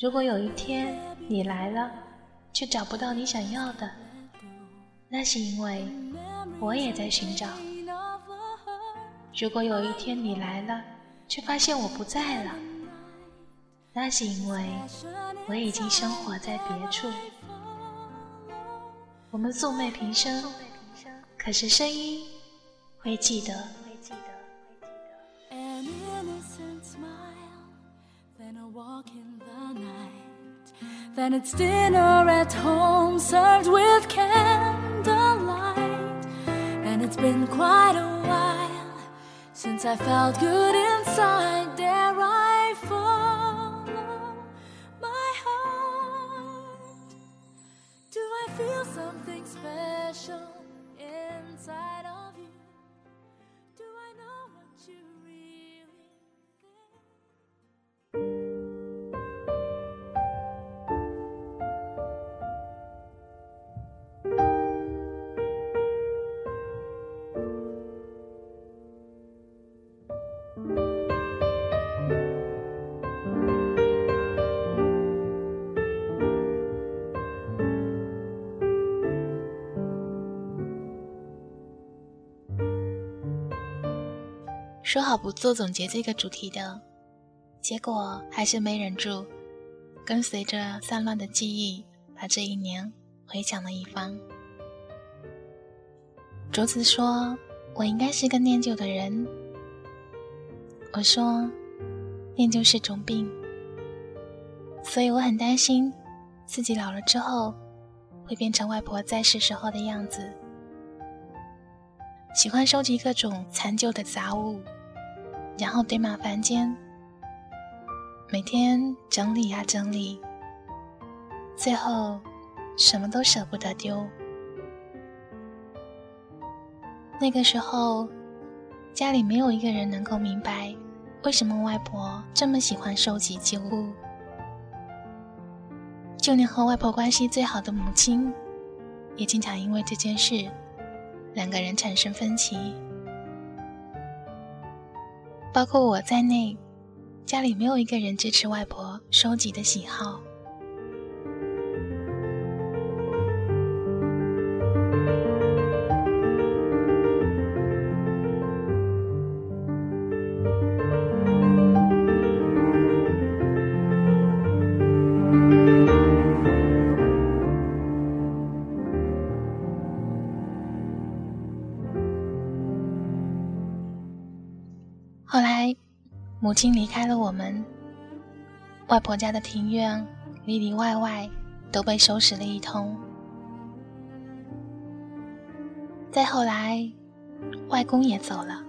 如果有一天你来了，却找不到你想要的，那是因为我也在寻找。如果有一天你来了，却发现我不在了，那是因为我已经生活在别处。我们素昧平生，可是声音会记得。Then it's dinner at home served with candlelight. And it's been quite a while since I felt good inside. 说好不做总结这个主题的，结果还是没忍住，跟随着散乱的记忆，把这一年回想了一番。竹子说：“我应该是个念旧的人。”我说：“念旧是种病，所以我很担心自己老了之后会变成外婆在世时候的样子，喜欢收集各种残旧的杂物。”然后堆满房间，每天整理呀整理，最后什么都舍不得丢。那个时候，家里没有一个人能够明白为什么外婆这么喜欢收集旧物，就连和外婆关系最好的母亲，也经常因为这件事，两个人产生分歧。包括我在内，家里没有一个人支持外婆收集的喜好。母亲离开了我们，外婆家的庭院里里外外都被收拾了一通。再后来，外公也走了，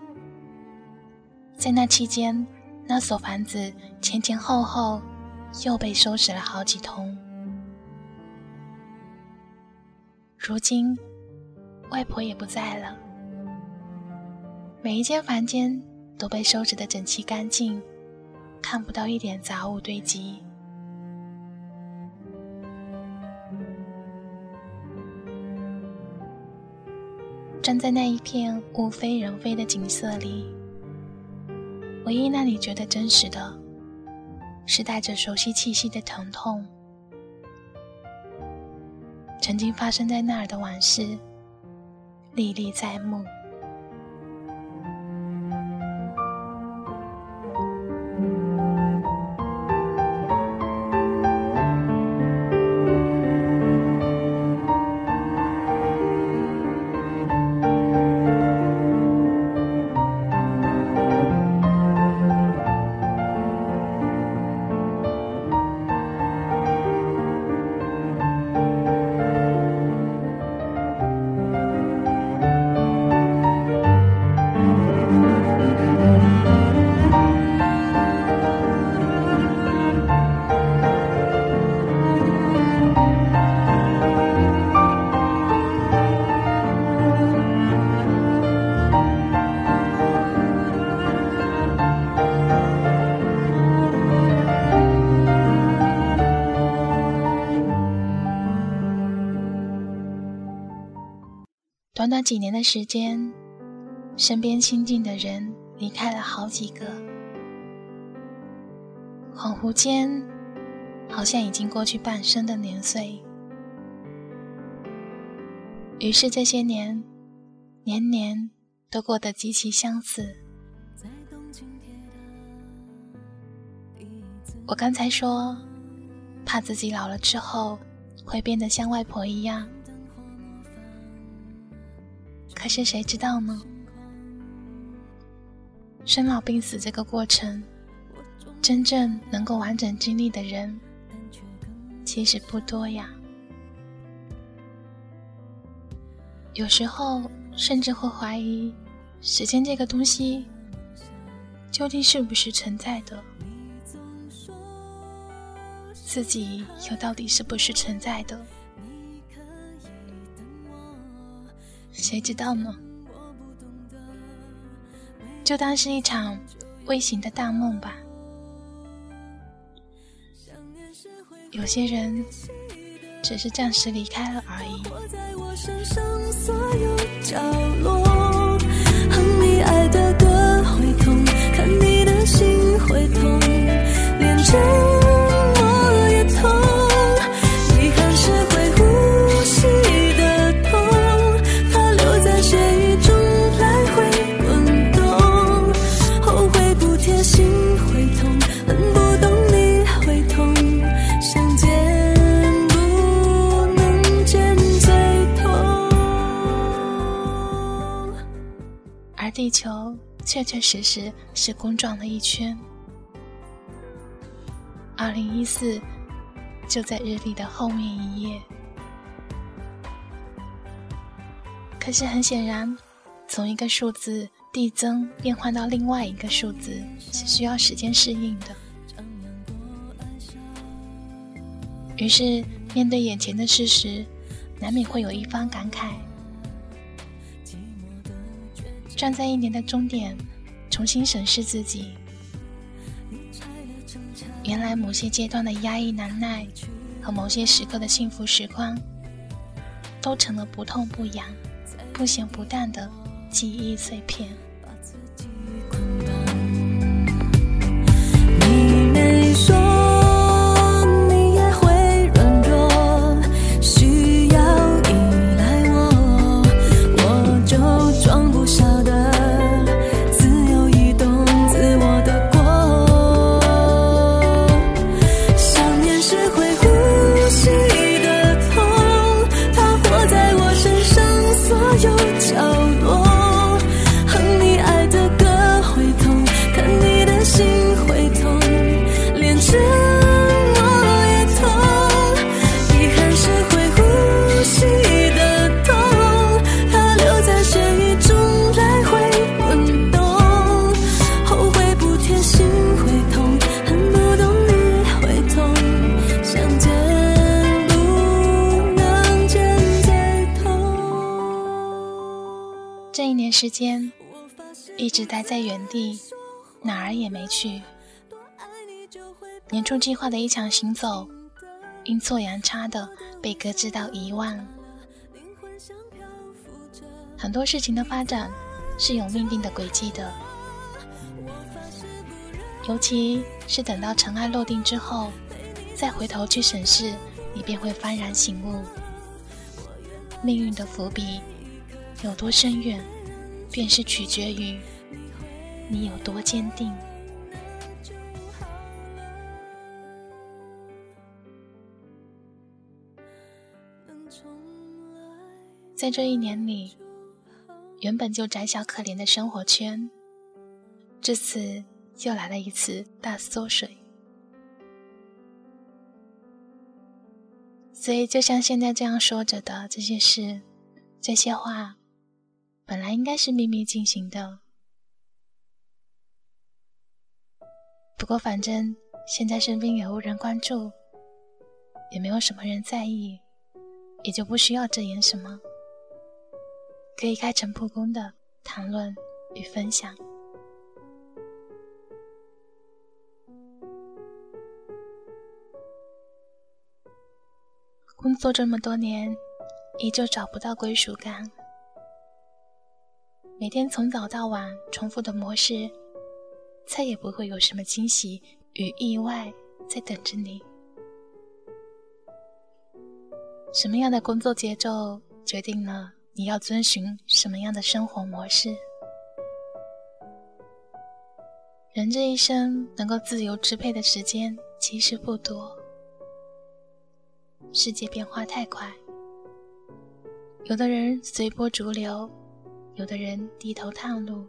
在那期间，那所房子前前后后又被收拾了好几通。如今，外婆也不在了，每一间房间。都被收拾得整齐干净，看不到一点杂物堆积。站在那一片物非人非的景色里，唯一让你觉得真实的，是带着熟悉气息的疼痛。曾经发生在那儿的往事，历历在目。短短几年的时间，身边亲近的人离开了好几个。恍惚间，好像已经过去半生的年岁。于是这些年，年年都过得极其相似。我刚才说，怕自己老了之后会变得像外婆一样，可是谁知道呢？生老病死这个过程，真正能够完整经历的人，其实不多呀。有时候甚至会怀疑，时间这个东西究竟是不是存在的？自己又到底是不是存在的？谁知道呢？就当是一场未醒的大梦吧。有些人。只是暂时离开了而已。看你的心会痛，连着。地球确确实实是公转了一圈。二零一四就在日历的后面一页。可是很显然，从一个数字递增变换到另外一个数字是需要时间适应的。于是面对眼前的事实，难免会有一方感慨。站在一年的终点，重新审视自己，原来某些阶段的压抑难耐和某些时刻的幸福时光，都成了不痛不痒、不咸不淡的记忆碎片。这一年时间一直待在原地，哪儿也没去。年初计划的一场行走，阴错阳差的被搁置到遗忘。很多事情的发展是有命定的轨迹的，尤其是等到尘埃落定之后，再回头去审视，你便会幡然醒悟，命运的伏笔有多深远。便是取决于你有多坚定。在这一年里，原本就窄小可怜的生活圈，这次又来了一次大缩水。所以，就像现在这样说着的这些事、这些话。本来应该是秘密进行的，不过反正现在身边也无人关注，也没有什么人在意，也就不需要遮掩什么，可以开诚布公的谈论与分享。工作这么多年，依旧找不到归属感。每天从早到晚重复的模式，再也不会有什么惊喜与意外在等着你。什么样的工作节奏，决定了你要遵循什么样的生活模式。人这一生能够自由支配的时间其实不多，世界变化太快，有的人随波逐流，有的人低头探路。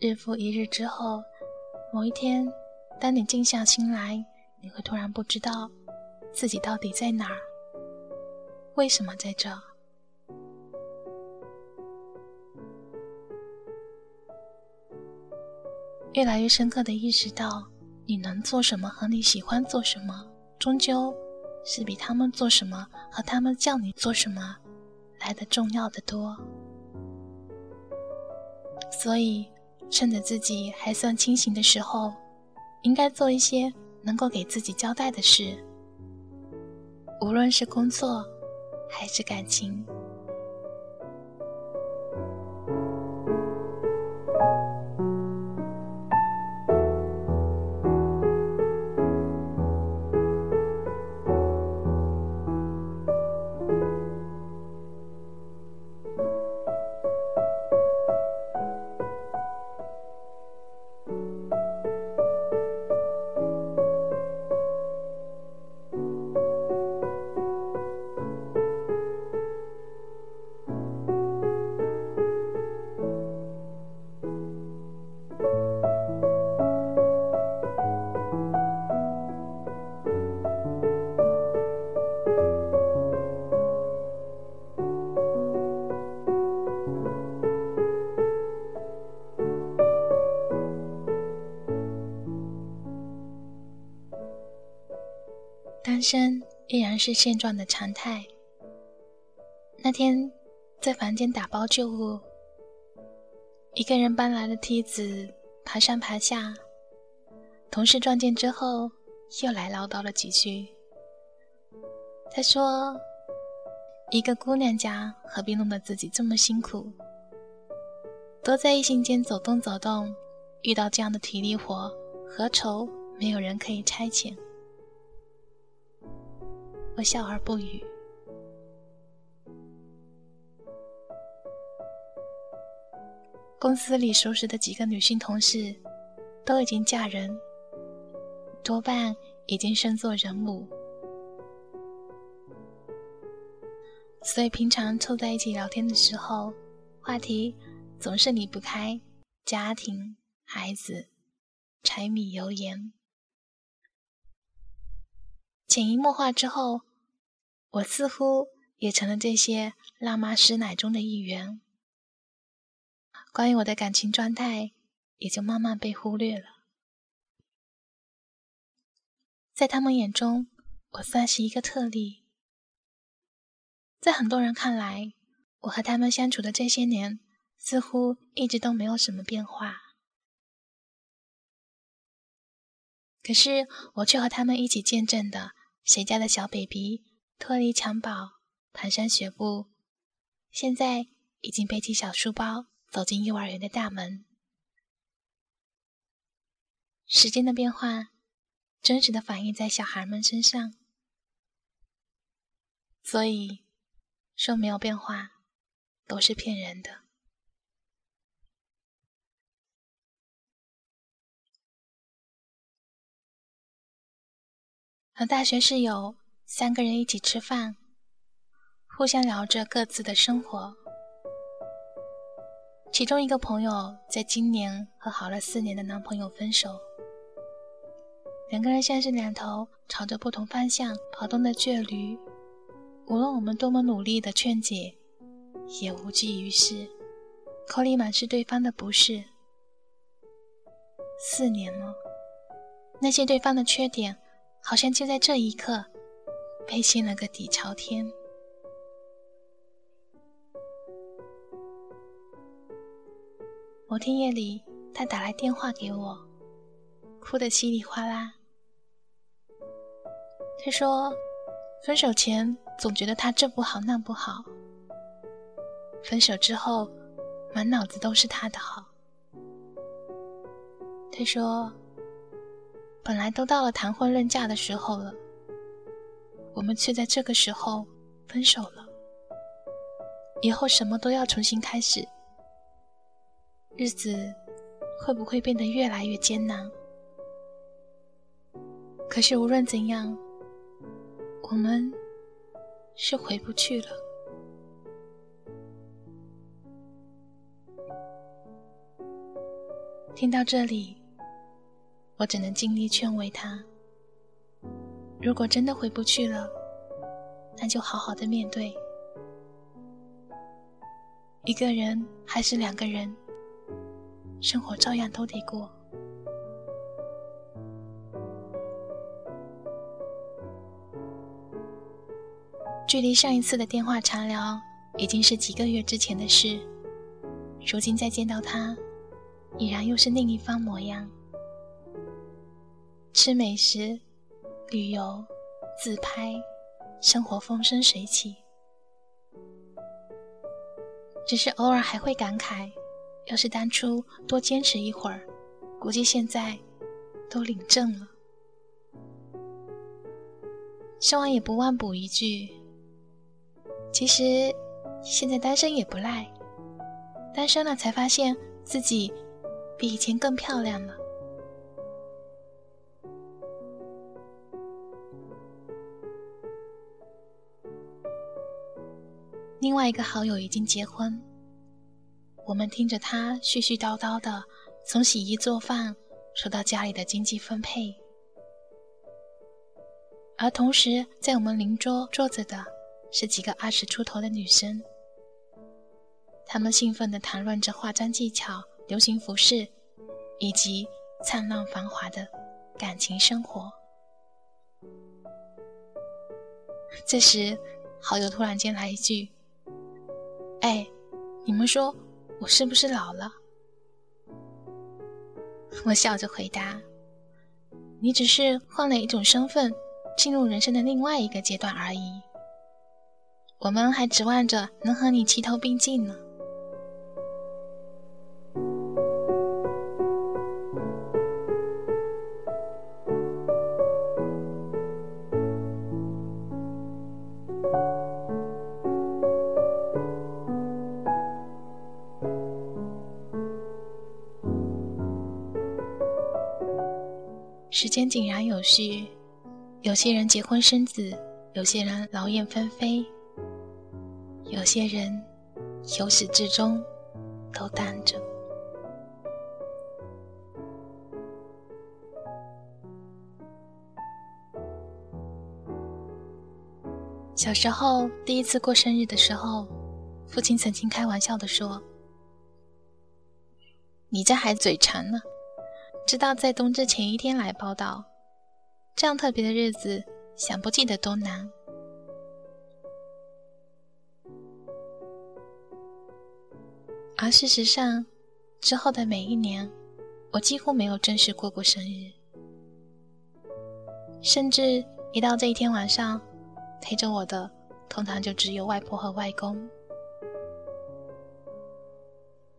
日复一日之后，某一天，当你静下心来，你会突然不知道自己到底在哪儿，为什么在这。越来越深刻的意识到，你能做什么和你喜欢做什么，终究是比他们做什么和他们叫你做什么来的重要的多。所以，趁着自己还算清醒的时候，应该做一些能够给自己交代的事，无论是工作还是感情。单身依然是现状的常态。那天在房间打包旧物，一个人搬来了梯子，爬上爬下，同事撞见之后又来唠叨了几句。他说：“一个姑娘家何必弄得自己这么辛苦？多在异性间走动走动，遇到这样的体力活，何愁没有人可以差遣？”我笑而不语。公司里熟识的几个女性同事，都已经嫁人，多半已经身作人母，所以平常凑在一起聊天的时候，话题总是离不开家庭、孩子、柴米油盐，潜移默化之后。我似乎也成了这些辣妈师奶中的一员，关于我的感情状态也就慢慢被忽略了。在他们眼中，我算是一个特例。在很多人看来，我和他们相处的这些年，似乎一直都没有什么变化。可是，我却和他们一起见证的谁家的小 baby。脱离襁褓，蹒跚学步，现在已经背起小书包走进幼儿园的大门。时间的变化，真实的反映在小孩们身上，所以说没有变化都是骗人的。和大学室友。三个人一起吃饭，互相聊着各自的生活。其中一个朋友在今年和好了四年的男朋友分手，两个人像是两头朝着不同方向跑动的倔驴，无论我们多么努力的劝解，也无济于事，口里满是对方的不是。四年了，那些对方的缺点，好像就在这一刻。被掀了个底朝天。某天夜里，他打来电话给我，哭得稀里哗啦。他说，分手前总觉得他这不好那不好，分手之后，满脑子都是他的好。他说，本来都到了谈婚论嫁的时候了。我们却在这个时候分手了，以后什么都要重新开始，日子会不会变得越来越艰难？可是无论怎样，我们是回不去了。听到这里，我只能尽力劝慰他。如果真的回不去了，那就好好的面对。一个人还是两个人，生活照样都得过。距离上一次的电话长聊，已经是几个月之前的事。如今再见到他。已然又是另一番模样。吃美食、旅游、自拍，生活风生水起。只是偶尔还会感慨，要是当初多坚持一会儿，估计现在都领证了。说完也不忘补一句：其实现在单身也不赖，单身了才发现自己。比以前更漂亮了。另外一个好友已经结婚，我们听着他絮絮叨叨的，从洗衣做饭说到家里的经济分配，而同时在我们邻桌坐着的是几个二十出头的女生，她们兴奋的谈论着化妆技巧。流行服饰，以及灿烂繁华的感情生活。这时，好友突然间来一句：“，你们说我是不是老了？”我笑着回答：“你只是换了一种身份，进入人生的另外一个阶段而已。我们还指望着能和你齐头并进呢。”时间井然有序，有些人结婚生子，有些人劳燕分飞，有些人由始至终都单着。小时候第一次过生日的时候，父亲曾经开玩笑的说：“你这还嘴馋呢。”知道在冬至前一天来报道，这样特别的日子，想不记得都难。而事实上，之后的每一年，我几乎没有正式过过生日，甚至一到这一天晚上，陪着我的通常就只有外婆和外公。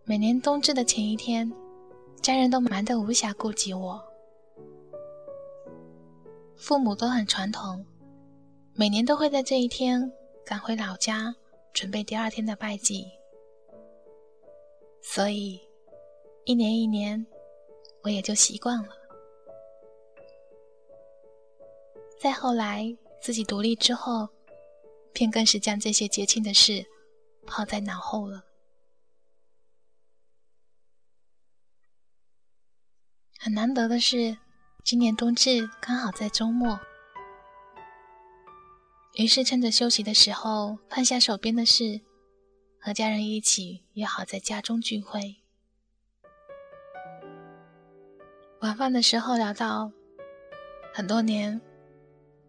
每年冬至的前一天。家人都忙得无暇顾及我，父母都很传统，每年都会在这一天赶回老家，准备第二天的拜祭。所以，一年一年，我也就习惯了。再后来，自己独立之后，便更是将这些节庆的事抛在脑后了。很难得的是，今年冬至刚好在周末，于是趁着休息的时候，放下手边的事，和家人一起约好在家中聚会。晚饭的时候聊到，很多年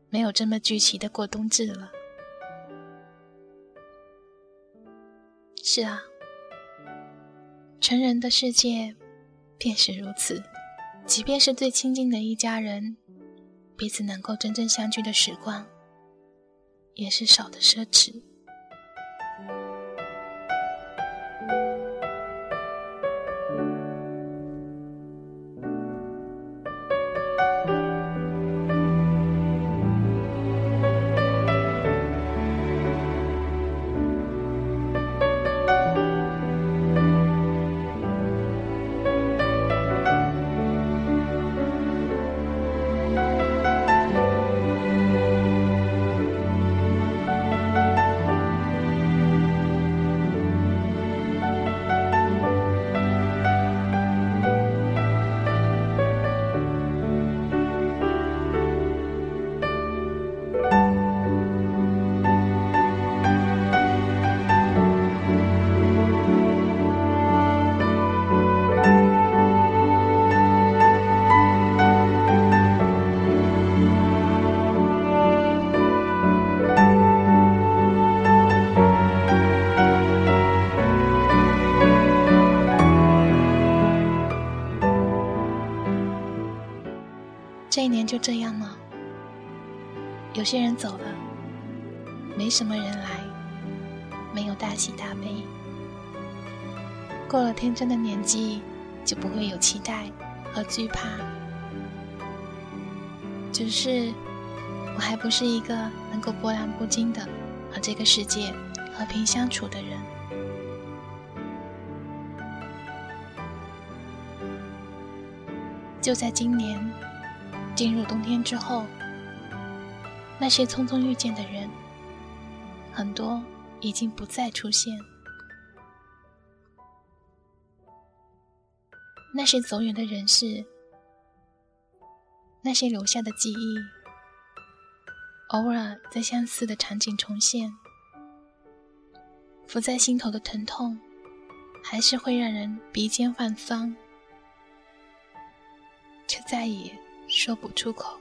没有这么聚齐的过冬至了。是啊，成人的世界便是如此。即便是最亲近的一家人，彼此能够真正相聚的时光，也是少的奢侈。就这样了。有些人走了，没什么人来，没有大喜大悲。过了天真的年纪，就不会有期待和惧怕。只是，我还不是一个能够波澜不惊的和这个世界和平相处的人。就在今年进入冬天之后。那些匆匆遇见的人，很多已经不再出现；那些走远的人事，那些留下的记忆，偶尔在相似的场景重现，浮在心头的疼痛，还是会让人鼻尖泛酸，却再也说不出口。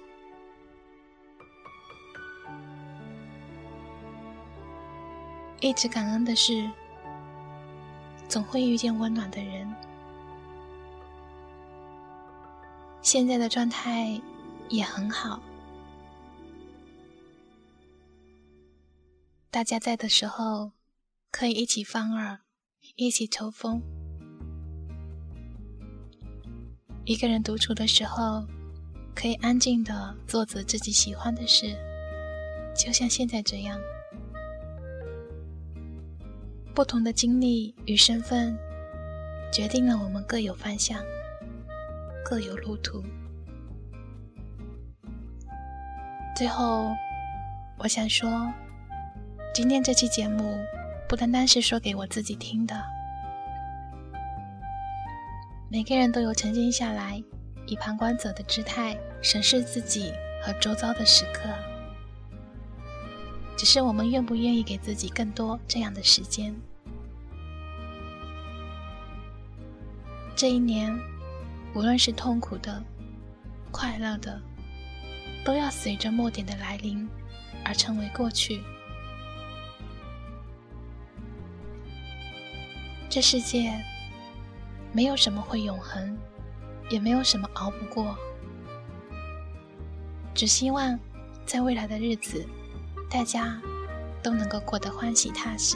一直感恩的是，总会遇见温暖的人。现在的状态也很好，大家在的时候可以一起放耳，一起抽风；一个人独处的时候，可以安静的做着自己喜欢的事，就像现在这样。不同的经历与身份，决定了我们各有方向，各有路途。最后，我想说，今天这期节目不单单是说给我自己听的。每个人都有沉静下来，以旁观者的姿态审视自己和周遭的时刻。只是我们愿不愿意给自己更多这样的时间？这一年，无论是痛苦的、快乐的，都要随着末点的来临而成为过去。这世界没有什么会永恒，也没有什么熬不过。只希望在未来的日子，大家都能够过得欢喜踏实。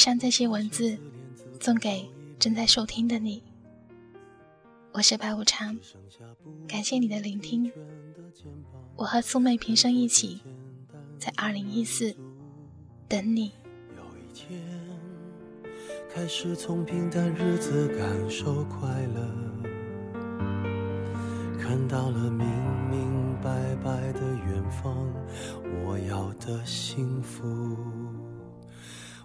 上这些文字，送给正在收听的你。我是白无常，感谢你的聆听。我和苏妹平生一起，在二零一四等你。有一天，开始从平淡日子感受快乐，看到了明明白白的远方，我要的幸福。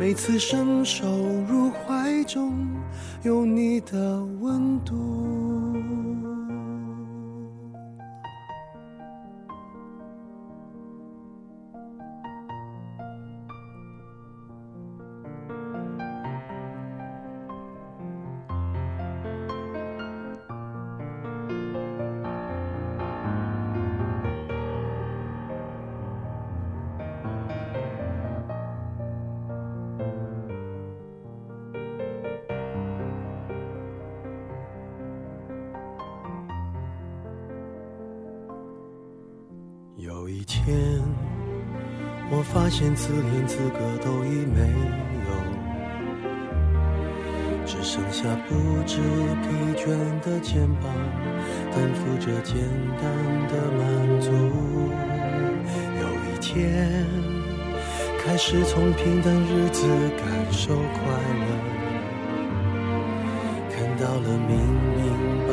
每次伸手入怀中。有你的温度。我发现自怜资格都已没有，只剩下不知疲倦的肩膀，担负着简单的满足。有一天，开始从平淡日子感受快乐。看到了明明白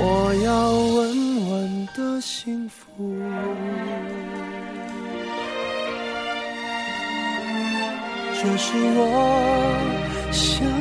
我要稳稳的幸福，这是我想。